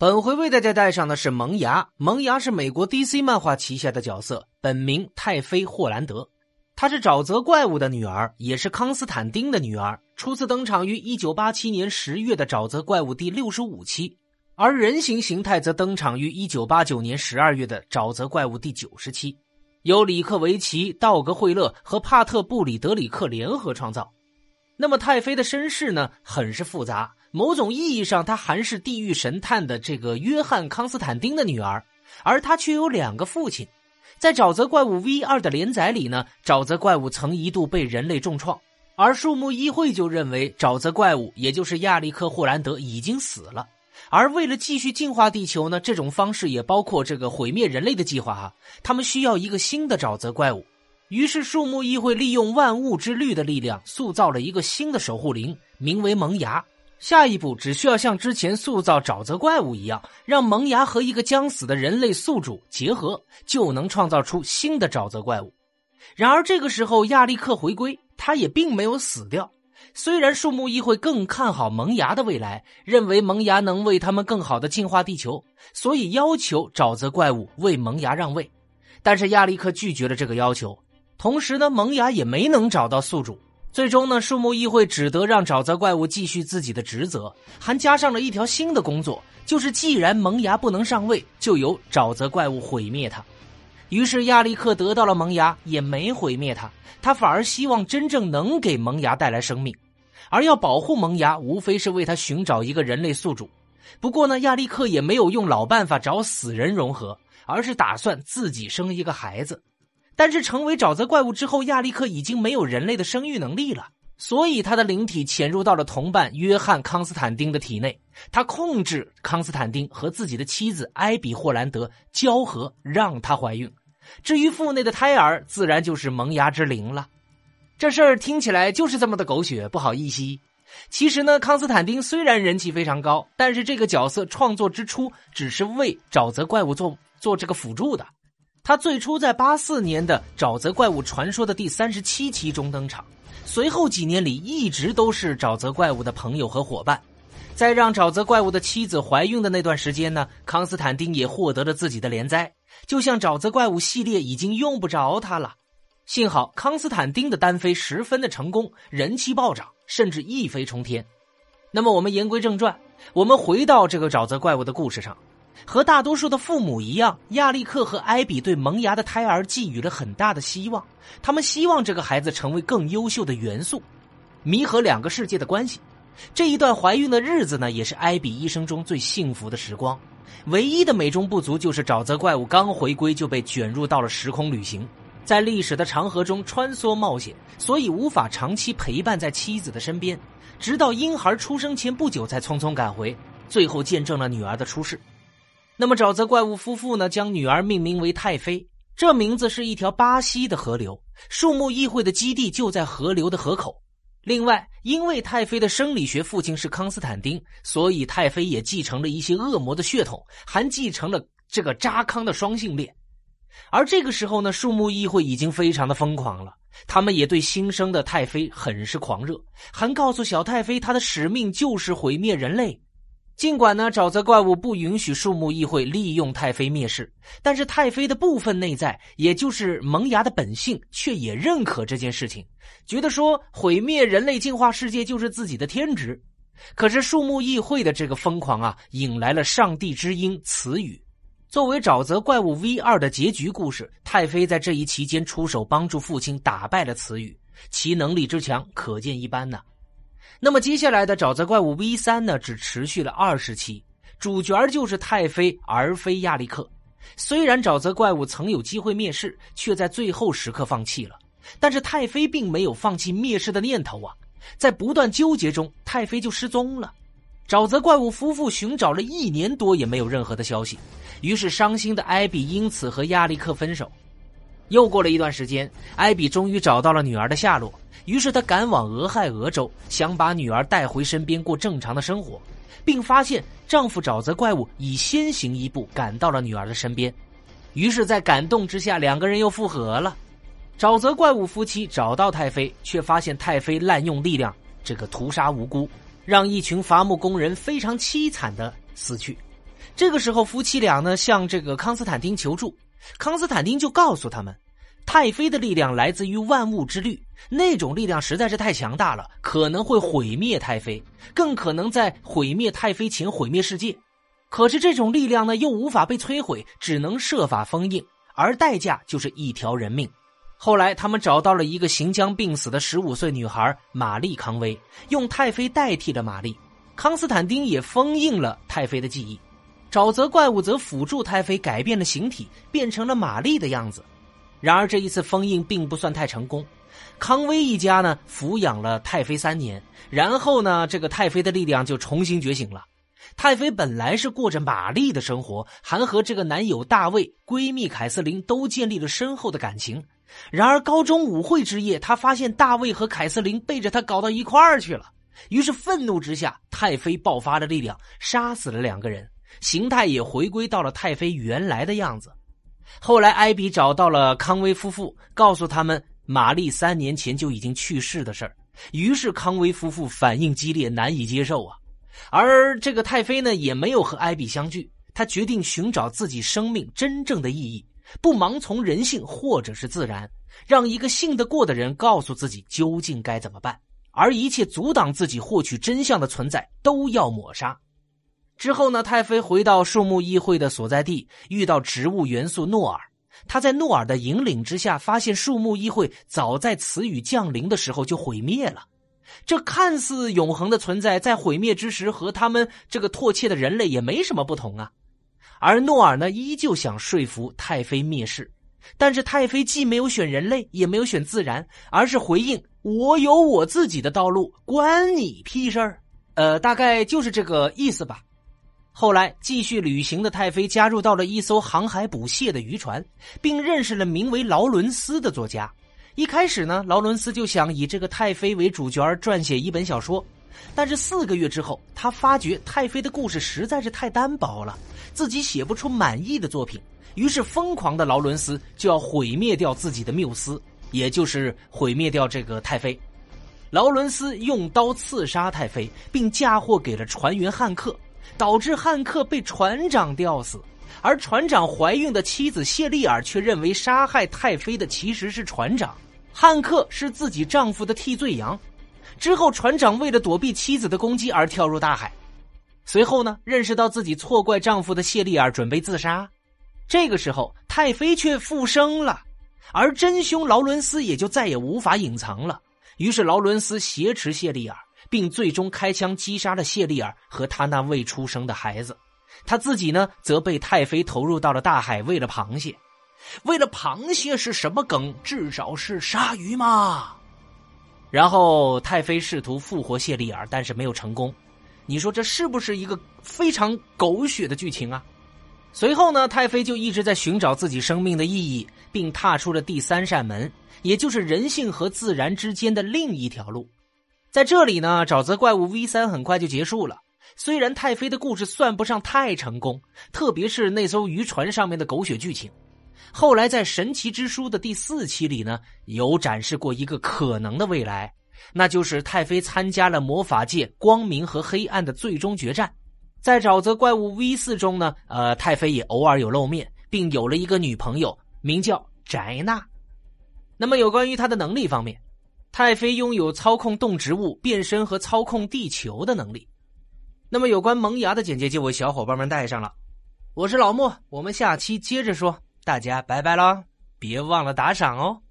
本回为大家带上的是萌芽。萌芽是美国 DC 漫画旗下的角色，本名太妃霍兰德。她是沼泽怪物的女儿，也是康斯坦丁的女儿。初次登场于1987年10月的沼泽怪物第六十五期，而人形形态则登场于1989年12月的沼泽怪物第九十期，由里克维奇、道格惠勒和帕特布里德里克联合创造。那么太妃的身世呢，很是复杂。某种意义上，她还是地狱神探的这个约翰·康斯坦丁的女儿，而她却有两个父亲。在《沼泽怪物 V 二》的连载里呢，沼泽怪物曾一度被人类重创，而树木议会就认为沼泽怪物，也就是亚历克·霍兰德已经死了。而为了继续净化地球呢，这种方式也包括这个毁灭人类的计划啊。他们需要一个新的沼泽怪物，于是树木议会利用万物之律的力量，塑造了一个新的守护灵，名为萌芽。下一步只需要像之前塑造沼泽怪物一样，让萌芽和一个将死的人类宿主结合，就能创造出新的沼泽怪物。然而这个时候，亚历克回归，他也并没有死掉。虽然树木议会更看好萌芽的未来，认为萌芽能为他们更好的进化地球，所以要求沼泽怪物为萌芽让位，但是亚历克拒绝了这个要求。同时呢，萌芽也没能找到宿主。最终呢，树木议会只得让沼泽怪物继续自己的职责，还加上了一条新的工作，就是既然萌芽不能上位，就由沼泽怪物毁灭它。于是亚历克得到了萌芽，也没毁灭它，他反而希望真正能给萌芽带来生命，而要保护萌芽，无非是为他寻找一个人类宿主。不过呢，亚历克也没有用老办法找死人融合，而是打算自己生一个孩子。但是成为沼泽怪物之后，亚历克已经没有人类的生育能力了，所以他的灵体潜入到了同伴约翰·康斯坦丁的体内，他控制康斯坦丁和自己的妻子埃比·霍兰德交合，让她怀孕。至于腹内的胎儿，自然就是萌芽之灵了。这事儿听起来就是这么的狗血，不好意思。其实呢，康斯坦丁虽然人气非常高，但是这个角色创作之初只是为沼泽怪物做做这个辅助的。他最初在八四年的《沼泽怪物传说》的第三十七期中登场，随后几年里一直都是沼泽怪物的朋友和伙伴。在让沼泽怪物的妻子怀孕的那段时间呢，康斯坦丁也获得了自己的连载。就像沼泽怪物系列已经用不着他了。幸好康斯坦丁的单飞十分的成功，人气暴涨，甚至一飞冲天。那么我们言归正传，我们回到这个沼泽怪物的故事上。和大多数的父母一样，亚历克和艾比对萌芽的胎儿寄予了很大的希望。他们希望这个孩子成为更优秀的元素，弥合两个世界的关系。这一段怀孕的日子呢，也是艾比一生中最幸福的时光。唯一的美中不足就是沼泽怪物刚回归就被卷入到了时空旅行，在历史的长河中穿梭冒险，所以无法长期陪伴在妻子的身边。直到婴孩出生前不久才匆匆赶回，最后见证了女儿的出世。那么，沼泽怪物夫妇呢，将女儿命名为太妃，这名字是一条巴西的河流。树木议会的基地就在河流的河口。另外，因为太妃的生理学父亲是康斯坦丁，所以太妃也继承了一些恶魔的血统，还继承了这个扎康的双性恋。而这个时候呢，树木议会已经非常的疯狂了，他们也对新生的太妃很是狂热，还告诉小太妃，她的使命就是毁灭人类。尽管呢，沼泽怪物不允许树木议会利用太妃灭世，但是太妃的部分内在，也就是萌芽的本性，却也认可这件事情，觉得说毁灭人类、进化世界就是自己的天职。可是树木议会的这个疯狂啊，引来了上帝之鹰词语。作为沼泽怪物 V 二的结局故事，太妃在这一期间出手帮助父亲打败了词语，其能力之强可见一斑呢。那么接下来的沼泽怪物 V 三呢，只持续了二十期，主角就是太妃而非亚历克。虽然沼泽怪物曾有机会灭世，却在最后时刻放弃了。但是太妃并没有放弃灭世的念头啊，在不断纠结中，太妃就失踪了。沼泽怪物夫妇寻找了一年多，也没有任何的消息。于是伤心的艾比因此和亚历克分手。又过了一段时间，艾比终于找到了女儿的下落。于是他赶往俄亥俄州，想把女儿带回身边过正常的生活，并发现丈夫沼泽怪物已先行一步赶到了女儿的身边。于是，在感动之下，两个人又复合了。沼泽怪物夫妻找到太妃，却发现太妃滥用力量，这个屠杀无辜，让一群伐木工人非常凄惨的死去。这个时候，夫妻俩呢向这个康斯坦丁求助，康斯坦丁就告诉他们，太妃的力量来自于万物之律，那种力量实在是太强大了，可能会毁灭太妃，更可能在毁灭太妃前毁灭世界。可是这种力量呢又无法被摧毁，只能设法封印，而代价就是一条人命。后来，他们找到了一个行将病死的十五岁女孩玛丽康威，用太妃代替了玛丽。康斯坦丁也封印了太妃的记忆，沼泽怪物则辅助太妃改变了形体，变成了玛丽的样子。然而这一次封印并不算太成功。康威一家呢抚养了太妃三年，然后呢这个太妃的力量就重新觉醒了。太妃本来是过着玛丽的生活，还和这个男友大卫、闺蜜凯瑟琳都建立了深厚的感情。然而高中舞会之夜，她发现大卫和凯瑟琳背着她搞到一块儿去了。于是愤怒之下，太妃爆发了力量，杀死了两个人，形态也回归到了太妃原来的样子。后来，艾比找到了康威夫妇，告诉他们玛丽三年前就已经去世的事儿。于是，康威夫妇反应激烈，难以接受啊。而这个太妃呢，也没有和艾比相聚，她决定寻找自己生命真正的意义，不盲从人性或者是自然，让一个信得过的人告诉自己究竟该怎么办。而一切阻挡自己获取真相的存在都要抹杀。之后呢？太妃回到树木议会的所在地，遇到植物元素诺尔。他在诺尔的引领之下，发现树木议会早在词语降临的时候就毁灭了。这看似永恒的存在，在毁灭之时，和他们这个唾弃的人类也没什么不同啊。而诺尔呢，依旧想说服太妃灭世。但是太妃既没有选人类，也没有选自然，而是回应：“我有我自己的道路，关你屁事儿。”呃，大概就是这个意思吧。后来继续旅行的太妃加入到了一艘航海捕蟹的渔船，并认识了名为劳伦斯的作家。一开始呢，劳伦斯就想以这个太妃为主角撰写一本小说，但是四个月之后，他发觉太妃的故事实在是太单薄了，自己写不出满意的作品。于是，疯狂的劳伦斯就要毁灭掉自己的缪斯，也就是毁灭掉这个太妃。劳伦斯用刀刺杀太妃，并嫁祸给了船员汉克，导致汉克被船长吊死。而船长怀孕的妻子谢丽尔却认为杀害太妃的其实是船长，汉克是自己丈夫的替罪羊。之后，船长为了躲避妻子的攻击而跳入大海。随后呢，认识到自己错怪丈夫的谢丽尔准备自杀。这个时候，太妃却复生了，而真凶劳伦斯也就再也无法隐藏了。于是，劳伦斯挟持谢丽尔，并最终开枪击杀了谢丽尔和他那未出生的孩子。他自己呢，则被太妃投入到了大海，喂了螃蟹。为了螃蟹是什么梗？至少是鲨鱼嘛。然后，太妃试图复活谢丽尔，但是没有成功。你说这是不是一个非常狗血的剧情啊？随后呢，太妃就一直在寻找自己生命的意义，并踏出了第三扇门，也就是人性和自然之间的另一条路。在这里呢，沼泽怪物 V 三很快就结束了。虽然太妃的故事算不上太成功，特别是那艘渔船上面的狗血剧情。后来在《神奇之书》的第四期里呢，有展示过一个可能的未来，那就是太妃参加了魔法界光明和黑暗的最终决战。在沼泽怪物 V 四中呢，呃，太妃也偶尔有露面，并有了一个女朋友，名叫翟娜。那么有关于她的能力方面，太妃拥有操控动植物、变身和操控地球的能力。那么有关萌芽的简介就为小伙伴们带上了。我是老莫，我们下期接着说，大家拜拜啦，别忘了打赏哦。